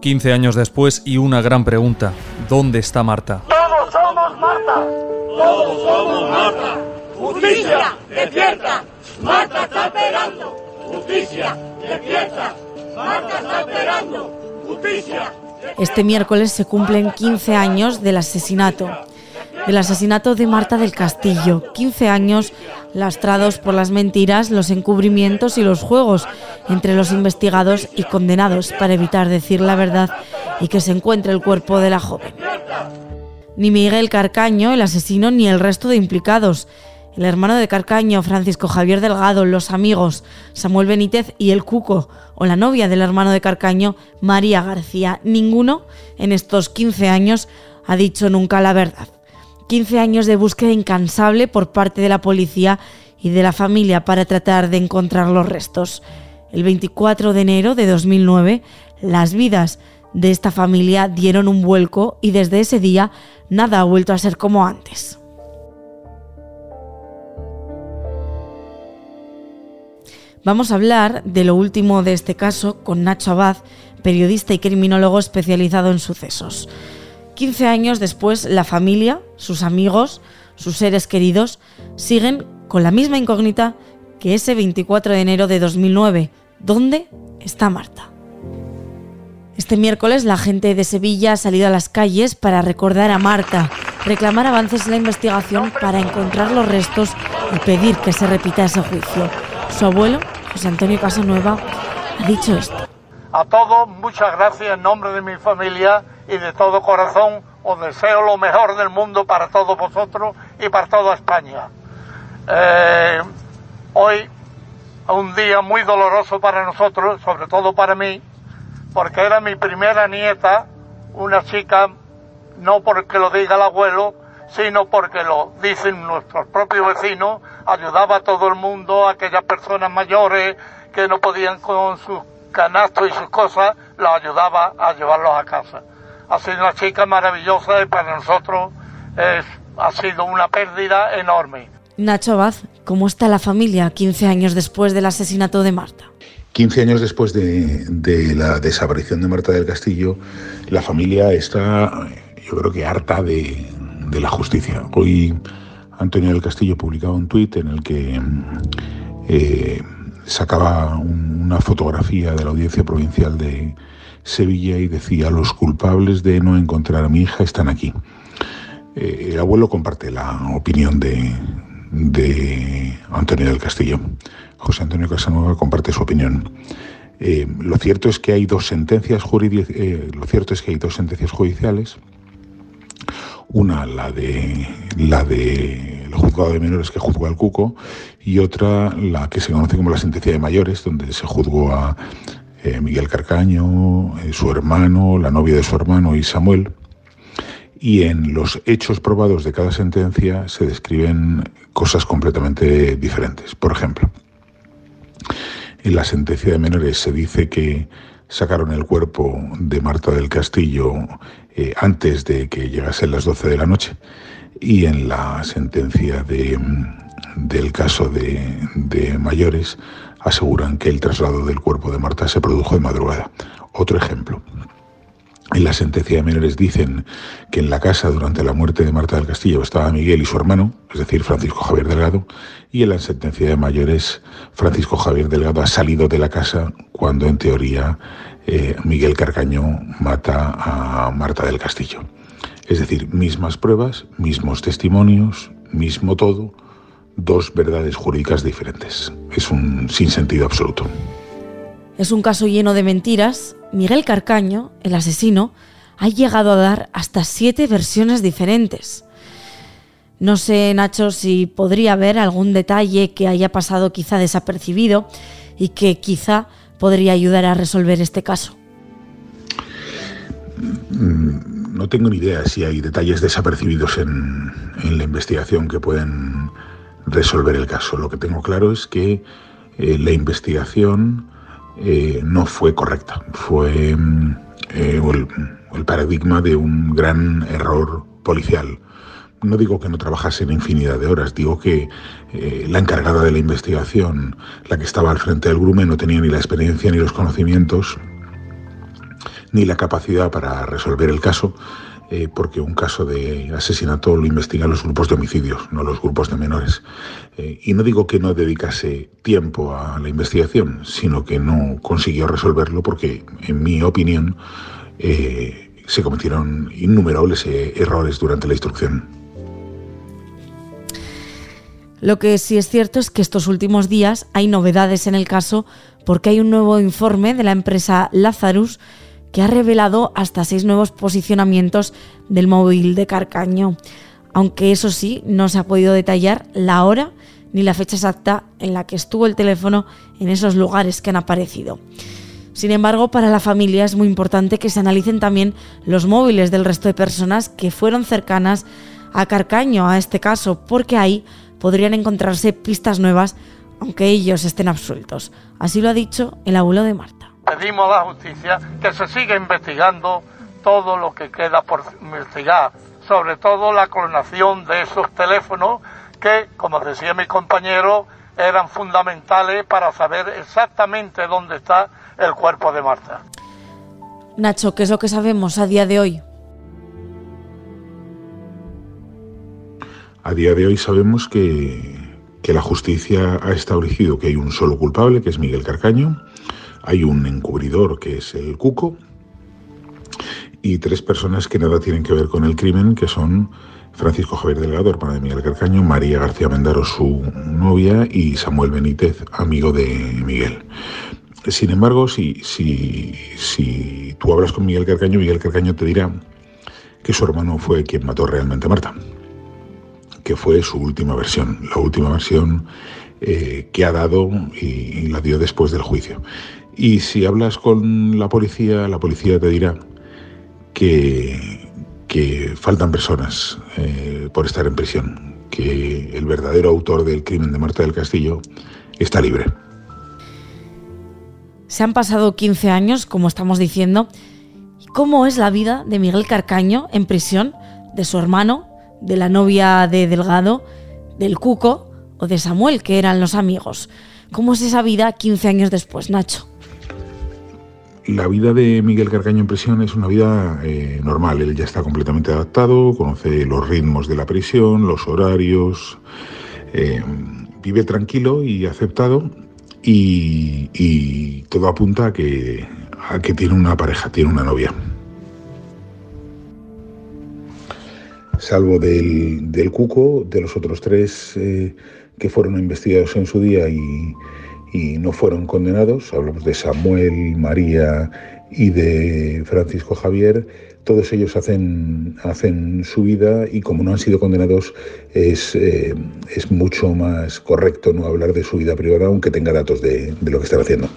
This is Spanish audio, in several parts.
15 años después y una gran pregunta. ¿Dónde está Marta? Todos somos Marta. Todos somos Marta. Justicia, despierta. Marta está esperando. Justicia, despierta. Marta está esperando. Justicia. Este miércoles se cumplen 15 años del asesinato. Del asesinato de Marta del Castillo. 15 años lastrados por las mentiras, los encubrimientos y los juegos entre los investigados y condenados para evitar decir la verdad y que se encuentre el cuerpo de la joven. Ni Miguel Carcaño, el asesino, ni el resto de implicados. El hermano de Carcaño, Francisco Javier Delgado, los amigos, Samuel Benítez y el Cuco, o la novia del hermano de Carcaño, María García. Ninguno en estos 15 años ha dicho nunca la verdad. 15 años de búsqueda incansable por parte de la policía y de la familia para tratar de encontrar los restos. El 24 de enero de 2009, las vidas de esta familia dieron un vuelco y desde ese día nada ha vuelto a ser como antes. Vamos a hablar de lo último de este caso con Nacho Abad, periodista y criminólogo especializado en sucesos. 15 años después, la familia, sus amigos, sus seres queridos siguen con la misma incógnita que ese 24 de enero de 2009. ¿Dónde está Marta? Este miércoles la gente de Sevilla ha salido a las calles para recordar a Marta, reclamar avances en la investigación para encontrar los restos y pedir que se repita ese juicio. Su abuelo, José Antonio Casanueva, ha dicho esto. A todos, muchas gracias en nombre de mi familia y de todo corazón. Os deseo lo mejor del mundo para todos vosotros y para toda España. Eh, hoy, un día muy doloroso para nosotros, sobre todo para mí, porque era mi primera nieta, una chica, no porque lo diga el abuelo, sino porque lo dicen nuestros propios vecinos, ayudaba a todo el mundo, a aquellas personas mayores que no podían con sus canastos y sus cosas, los ayudaba a llevarlos a casa. Ha sido una chica maravillosa y para nosotros es, ha sido una pérdida enorme. Nacho Abad, ¿cómo está la familia 15 años después del asesinato de Marta? 15 años después de, de, la desaparición de Marta del Castillo, la familia está, yo creo que harta de, de la justicia. Hoy Antonio del Castillo publicaba un tuit en el que eh, sacaba un, una fotografía de la audiencia provincial de Sevilla y decía, los culpables de no encontrar a mi hija están aquí. Eh, el abuelo comparte la opinión de, Antonio del Castillo. José Antonio Casanueva comparte su opinión. Eh, lo cierto es que hay dos sentencias eh, lo cierto es que hay dos sentencias judiciales. Una, la de la de juzgado de menores que juzgó al Cuco, y otra, la que se conoce como la sentencia de mayores, donde se juzgó a eh, Miguel Carcaño, eh, su hermano, la novia de su hermano y Samuel. Y en los hechos probados de cada sentencia se describen cosas completamente diferentes. Por ejemplo, en la sentencia de menores se dice que sacaron el cuerpo de Marta del Castillo eh, antes de que llegasen las 12 de la noche y en la sentencia de, del caso de, mayores aseguran que el traslado del cuerpo de Marta se produjo de madrugada. Otro ejemplo. En la sentencia de menores dicen que en la casa durante la muerte de Marta del Castillo estaba Miguel y su hermano, es decir, Francisco Javier Delgado, y en la sentencia de mayores Francisco Javier Delgado ha salido de la casa cuando en teoría eh, Miguel Carcaño mata a Marta del Castillo. Es decir, mismas pruebas, mismos testimonios, mismo todo, dos verdades jurídicas diferentes. Es un sinsentido absoluto. Es un caso lleno de mentiras. Miguel Carcaño, el asesino, ha llegado a dar hasta siete versiones diferentes. No sé, Nacho, si podría haber algún detalle que haya pasado quizá desapercibido y que quizá podría ayudar a resolver este caso. No tengo ni idea si hay detalles desapercibidos en, en la investigación que pueden resolver el caso. Lo que tengo claro es que eh, la investigación eh, no fue correcta. Fue eh, el, paradigma de un gran error policial. No digo que no trabajasen infinidad de horas, digo que la encargada de la investigación, la que estaba al frente del grume, no tenía ni la experiencia ni los conocimientos ni la capacidad para resolver el caso, eh, porque un caso de asesinato lo investigan los grupos de homicidios, no los grupos de menores. Eh, y no digo que no dedicase tiempo a la investigación, sino que no consiguió resolverlo porque, en mi opinión, eh, se cometieron innumerables errores durante la instrucción. Lo que sí es cierto es que estos últimos días hay novedades en el caso porque hay un nuevo informe de la empresa Lazarus que ha revelado hasta seis nuevos posicionamientos del móvil de Carcaño, aunque eso sí, no se ha podido detallar la hora ni la fecha exacta en la que estuvo el teléfono en esos lugares que han aparecido. Sin embargo, para la familia es muy importante que se analicen también los móviles del resto de personas que fueron cercanas a Carcaño, a este caso, porque ahí podrían encontrarse pistas nuevas, aunque ellos estén absueltos. Así lo ha dicho el abuelo de Marta pedimos a la justicia que se siga investigando todo lo que queda por investigar, sobre todo la clonación de esos teléfonos que, como decía mi compañero, eran fundamentales para saber exactamente dónde está el cuerpo de Marta. Nacho, ¿qué es lo que sabemos a día de hoy? A día de hoy sabemos que, que la justicia ha establecido que hay un solo culpable, que es Miguel Carcaño, hay un encubridor que es el Cuco y tres personas que nada tienen que ver con el crimen, que son Francisco Javier Delgado, hermano de Miguel Carcaño, María García Mendaro, su novia, y Samuel Benítez, amigo de Miguel. Sin embargo, si, si, si tú hablas con Miguel Carcaño, Miguel Carcaño te dirá que su hermano fue quien mató realmente a Marta, que fue su última versión, la última versión eh, que ha dado y la dio después del juicio. Y si hablas con la policía, la policía te dirá que, que faltan personas eh, por estar en prisión, que el verdadero autor del crimen de Marta del Castillo está libre. Se han pasado 15 años, como estamos diciendo. ¿Cómo es la vida de Miguel Carcaño en prisión, de su hermano, de la novia de Delgado, del Cuco o de Samuel, que eran los amigos? ¿Cómo es esa vida 15 años después, Nacho? La vida de Miguel Carcaño en prisión es una vida eh, normal. Él ya está completamente adaptado, conoce los ritmos de la prisión, los horarios, eh, vive tranquilo y aceptado y, todo apunta a que, tiene una pareja, tiene una novia. Salvo del, del Cuco, de los otros tres eh, que fueron investigados en su día y, y no fueron condenados, hablamos de Samuel, María y de Francisco Javier, todos ellos hacen, hacen su vida y como no han sido condenados es, eh, es mucho más correcto no hablar de su vida privada aunque tenga datos de, de lo que están haciendo.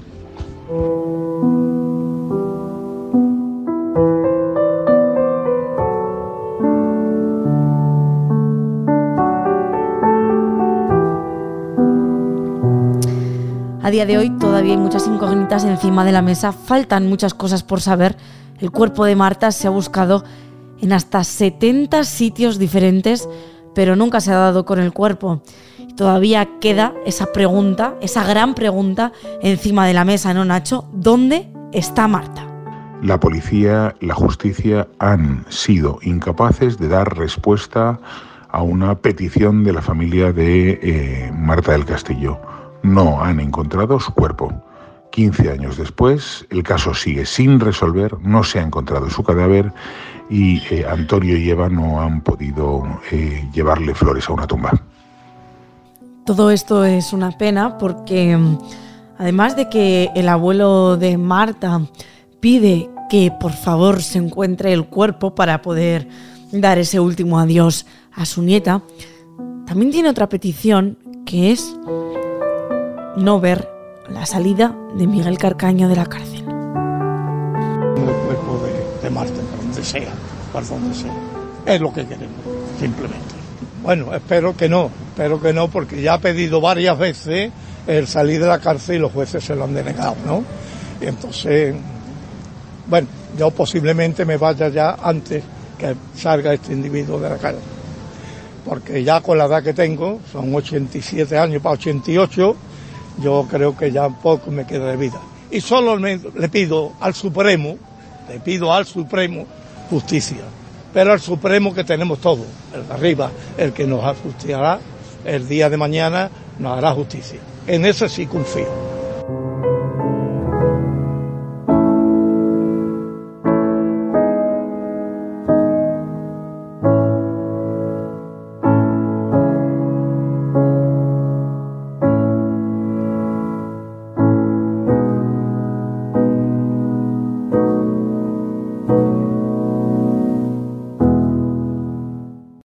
Día de hoy todavía hay muchas incógnitas encima de la mesa, faltan muchas cosas por saber. El cuerpo de Marta se ha buscado en hasta 70 sitios diferentes, pero nunca se ha dado con el cuerpo. Todavía queda esa pregunta, esa gran pregunta encima de la mesa, ¿no, Nacho? ¿Dónde está Marta? La policía, la justicia han sido incapaces de dar respuesta a una petición de la familia de eh, Marta del Castillo no han encontrado su cuerpo. 15 años después, el caso sigue sin resolver, no se ha encontrado su cadáver y eh, Antonio y Eva no han podido eh, llevarle flores a una tumba. Todo esto es una pena porque mm, además de que el abuelo de Marta pide que por favor se encuentre el cuerpo para poder dar ese último adiós a su nieta, también tiene otra petición que es no ver la salida de Miguel Carcaño de la cárcel. El cuerpo de, Marte, donde sea, por donde sea. Es lo que queremos, simplemente. Bueno, espero que no, espero que no, porque ya ha pedido varias veces el salir de la cárcel y los jueces se lo han denegado, ¿no? Y entonces, bueno, yo posiblemente me vaya ya antes que salga este individuo de la cárcel. Porque ya con la edad que tengo, son 87 años para 88, yo creo que ya poco me queda de vida. Y solo le pido al Supremo le pido al Supremo justicia. Pero al Supremo que tenemos todos, el de arriba, el que nos ajustará el día de mañana, nos hará justicia. En eso sí confío.